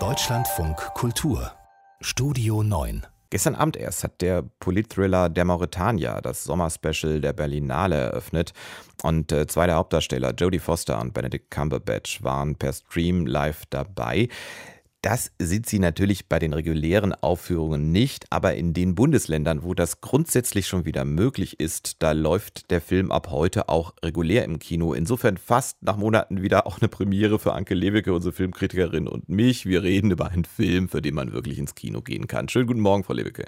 Deutschlandfunk Kultur. Studio 9 Gestern Abend erst hat der Politthriller Der Mauretanier das Sommerspecial der Berlinale eröffnet. Und äh, zwei der Hauptdarsteller, Jodie Foster und Benedict Cumberbatch, waren per Stream live dabei. Das sind sie natürlich bei den regulären Aufführungen nicht, aber in den Bundesländern, wo das grundsätzlich schon wieder möglich ist, da läuft der Film ab heute auch regulär im Kino. Insofern fast nach Monaten wieder auch eine Premiere für Anke Lewicke, unsere Filmkritikerin und mich. Wir reden über einen Film, für den man wirklich ins Kino gehen kann. Schönen guten Morgen, Frau Lewicke.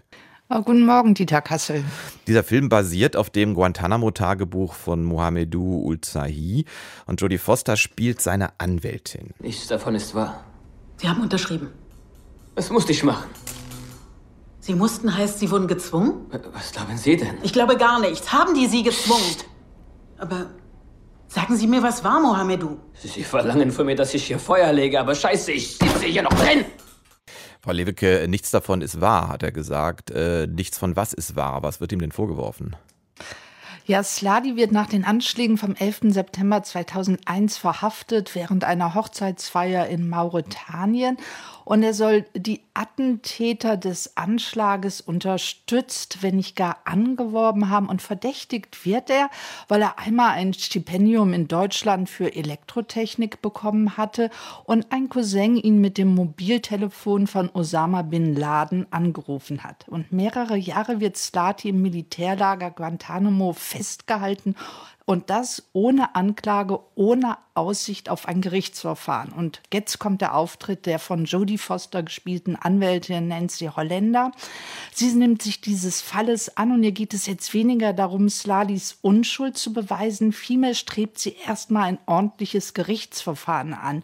Oh, guten Morgen, Dieter Kassel. Dieser Film basiert auf dem Guantanamo-Tagebuch von Mohamedou Ulzahi und Jodie Foster spielt seine Anwältin. Nichts davon ist wahr. Sie haben unterschrieben. Was musste ich machen? Sie mussten heißt, Sie wurden gezwungen? Was glauben Sie denn? Ich glaube gar nichts. Haben die Sie gezwungen? Aber sagen Sie mir, was war Mohamedou? Sie verlangen von mir, dass ich hier Feuer lege, aber scheiße, ich sitze hier noch drin! Frau Lewicke, nichts davon ist wahr, hat er gesagt. Äh, nichts von was ist wahr? Was wird ihm denn vorgeworfen? Ja, Sladi wird nach den Anschlägen vom 11. September 2001 verhaftet während einer Hochzeitsfeier in Mauretanien und er soll die Attentäter des Anschlages unterstützt, wenn nicht gar angeworben haben. Und verdächtigt wird er, weil er einmal ein Stipendium in Deutschland für Elektrotechnik bekommen hatte und ein Cousin ihn mit dem Mobiltelefon von Osama bin Laden angerufen hat. Und mehrere Jahre wird Slati im Militärlager Guantanamo festgehalten und das ohne Anklage, ohne Aussicht auf ein Gerichtsverfahren. Und jetzt kommt der Auftritt der von Jodie Foster gespielten Anwältin Nancy Holländer. Sie nimmt sich dieses Falles an und ihr geht es jetzt weniger darum, Slalis Unschuld zu beweisen. Vielmehr strebt sie erstmal ein ordentliches Gerichtsverfahren an.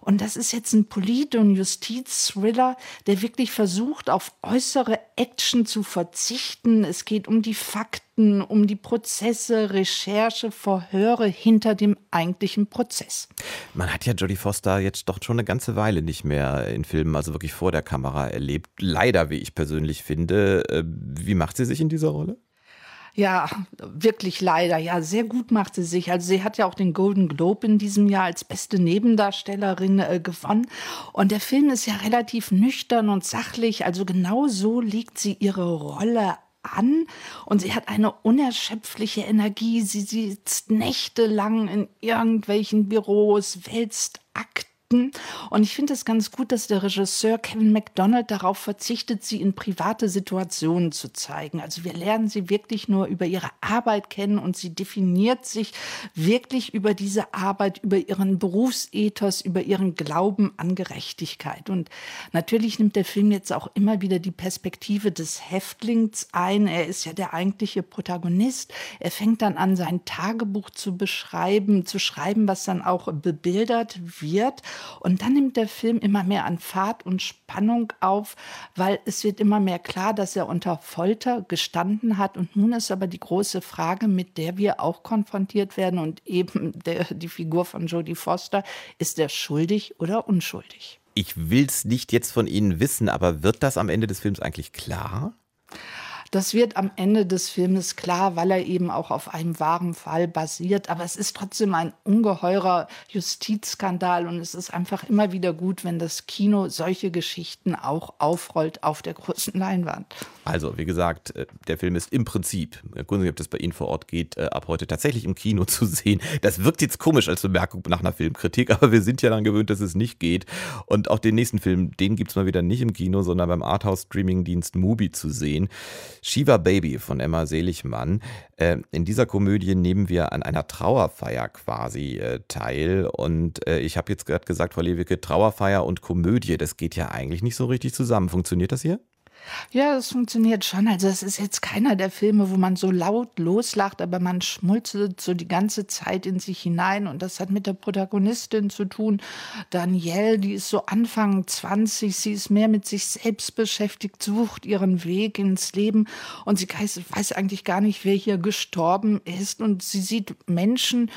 Und das ist jetzt ein Polit- und Justiz-Thriller, der wirklich versucht, auf äußere Action zu verzichten. Es geht um die Fakten, um die Prozesse, Recherche, Verhöre hinter dem eigentlichen Prozess. Man hat ja Jodie Foster jetzt doch schon eine ganze Weile nicht mehr in Filmen, also wirklich vor der Kamera erlebt. Leider, wie ich persönlich finde. Äh, wie macht sie sich in dieser Rolle? Ja, wirklich leider. Ja, sehr gut macht sie sich. Also sie hat ja auch den Golden Globe in diesem Jahr als beste Nebendarstellerin äh, gewonnen. Und der Film ist ja relativ nüchtern und sachlich. Also genau so legt sie ihre Rolle an und sie hat eine unerschöpfliche Energie. Sie sitzt nächtelang in irgendwelchen Büros, wälzt Konflikten. Und ich finde es ganz gut, dass der Regisseur Kevin McDonald darauf verzichtet, sie in private Situationen zu zeigen. Also wir lernen sie wirklich nur über ihre Arbeit kennen und sie definiert sich wirklich über diese Arbeit, über ihren Berufsethos, über ihren Glauben an Gerechtigkeit. Und natürlich nimmt der Film jetzt auch immer wieder die Perspektive des Häftlings ein. Er ist ja der eigentliche Protagonist. Er fängt dann an, sein Tagebuch zu beschreiben, zu schreiben, was dann auch bebildert wird. Und dann nimmt der Film immer mehr an Fahrt und Spannung auf, weil es wird immer mehr klar, dass er unter Folter gestanden hat. Und nun ist aber die große Frage, mit der wir auch konfrontiert werden und eben der, die Figur von Jodie Foster, ist er schuldig oder unschuldig? Ich will es nicht jetzt von Ihnen wissen, aber wird das am Ende des Films eigentlich klar? Das wird am Ende des Filmes klar, weil er eben auch auf einem wahren Fall basiert. Aber es ist trotzdem ein ungeheurer Justizskandal und es ist einfach immer wieder gut, wenn das Kino solche Geschichten auch aufrollt auf der großen Leinwand. Also, wie gesagt, äh, der Film ist im Prinzip, Sie, ob das bei Ihnen vor Ort geht, äh, ab heute tatsächlich im Kino zu sehen. Das wirkt jetzt komisch als Bemerkung nach einer Filmkritik, aber wir sind ja daran gewöhnt, dass es nicht geht. Und auch den nächsten Film, den gibt es mal wieder nicht im Kino, sondern beim Arthouse-Streaming-Dienst Mubi zu sehen. Shiva Baby von Emma Seligmann. Äh, in dieser Komödie nehmen wir an einer Trauerfeier quasi äh, teil. Und äh, ich habe jetzt gerade gesagt, Frau Lewicke, Trauerfeier und Komödie, das geht ja eigentlich nicht so richtig zusammen. Funktioniert das hier? Ja, das funktioniert schon. Also es ist jetzt keiner der Filme, wo man so laut loslacht, aber man schmulzelt so die ganze Zeit in sich hinein. Und das hat mit der Protagonistin zu tun. Danielle, die ist so Anfang 20, sie ist mehr mit sich selbst beschäftigt, sucht ihren Weg ins Leben und sie weiß eigentlich gar nicht, wer hier gestorben ist. Und sie sieht Menschen,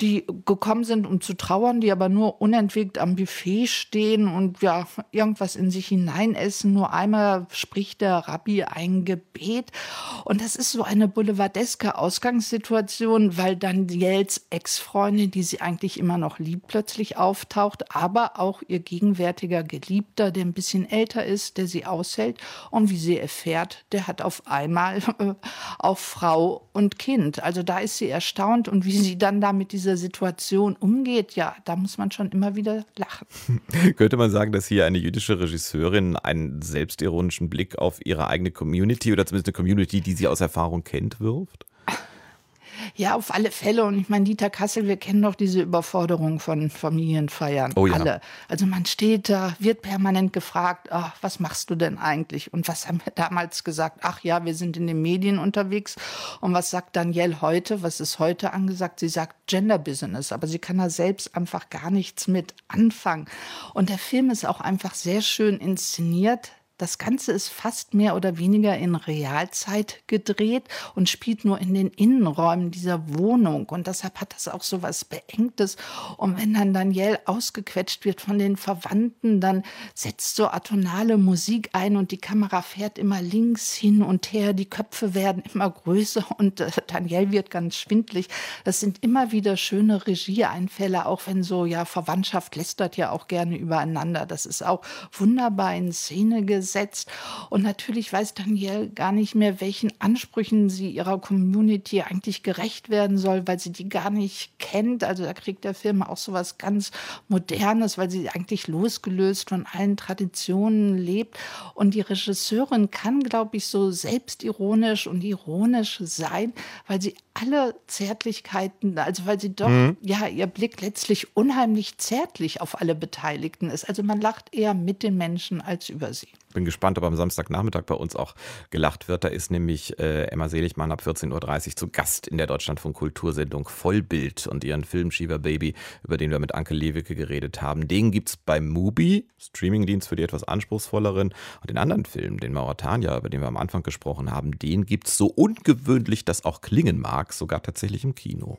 die gekommen sind, um zu trauern, die aber nur unentwegt am Buffet stehen und ja, irgendwas in sich hineinessen. Nur einmal spricht der Rabbi ein Gebet. Und das ist so eine boulevardeske Ausgangssituation, weil Daniels Ex-Freundin, die sie eigentlich immer noch liebt, plötzlich auftaucht, aber auch ihr gegenwärtiger Geliebter, der ein bisschen älter ist, der sie aushält. Und wie sie erfährt, der hat auf einmal äh, auf Frau und Kind. Also da ist sie erstaunt und wie sie dann da mit dieser Situation umgeht, ja, da muss man schon immer wieder lachen. Könnte man sagen, dass hier eine jüdische Regisseurin einen selbstironischen Blick auf ihre eigene Community oder zumindest eine Community, die sie aus Erfahrung kennt, wirft? Ja, auf alle Fälle. Und ich meine, Dieter Kassel, wir kennen doch diese Überforderung von Familienfeiern. Oh ja. Alle. Also man steht da, wird permanent gefragt, ach, was machst du denn eigentlich? Und was haben wir damals gesagt? Ach ja, wir sind in den Medien unterwegs. Und was sagt Danielle heute? Was ist heute angesagt? Sie sagt Gender Business. Aber sie kann da selbst einfach gar nichts mit anfangen. Und der Film ist auch einfach sehr schön inszeniert. Das Ganze ist fast mehr oder weniger in Realzeit gedreht und spielt nur in den Innenräumen dieser Wohnung. Und deshalb hat das auch so was Beengtes. Und wenn dann Daniel ausgequetscht wird von den Verwandten, dann setzt so atonale Musik ein und die Kamera fährt immer links hin und her. Die Köpfe werden immer größer und äh, Daniel wird ganz schwindlig. Das sind immer wieder schöne Regieeinfälle, auch wenn so, ja, Verwandtschaft lästert ja auch gerne übereinander. Das ist auch wunderbar in Szene gesetzt setzt. Und natürlich weiß Danielle gar nicht mehr, welchen Ansprüchen sie ihrer Community eigentlich gerecht werden soll, weil sie die gar nicht kennt. Also da kriegt der Film auch so was ganz Modernes, weil sie eigentlich losgelöst von allen Traditionen lebt. Und die Regisseurin kann, glaube ich, so selbstironisch und ironisch sein, weil sie alle Zärtlichkeiten, also weil sie doch, mhm. ja, ihr Blick letztlich unheimlich zärtlich auf alle Beteiligten ist. Also man lacht eher mit den Menschen als über sie. Bin gespannt, ob am Samstagnachmittag bei uns auch gelacht wird. Da ist nämlich äh, Emma Seligmann ab 14.30 Uhr zu Gast in der Deutschlandfunk Kultursendung Vollbild und ihren Film Shiva Baby, über den wir mit Anke Lewicke geredet haben. Den gibt es bei Mubi, Streamingdienst für die etwas anspruchsvolleren. Und den anderen Film, den Mauretania, über den wir am Anfang gesprochen haben, den gibt es so ungewöhnlich, dass auch klingen mag, sogar tatsächlich im Kino.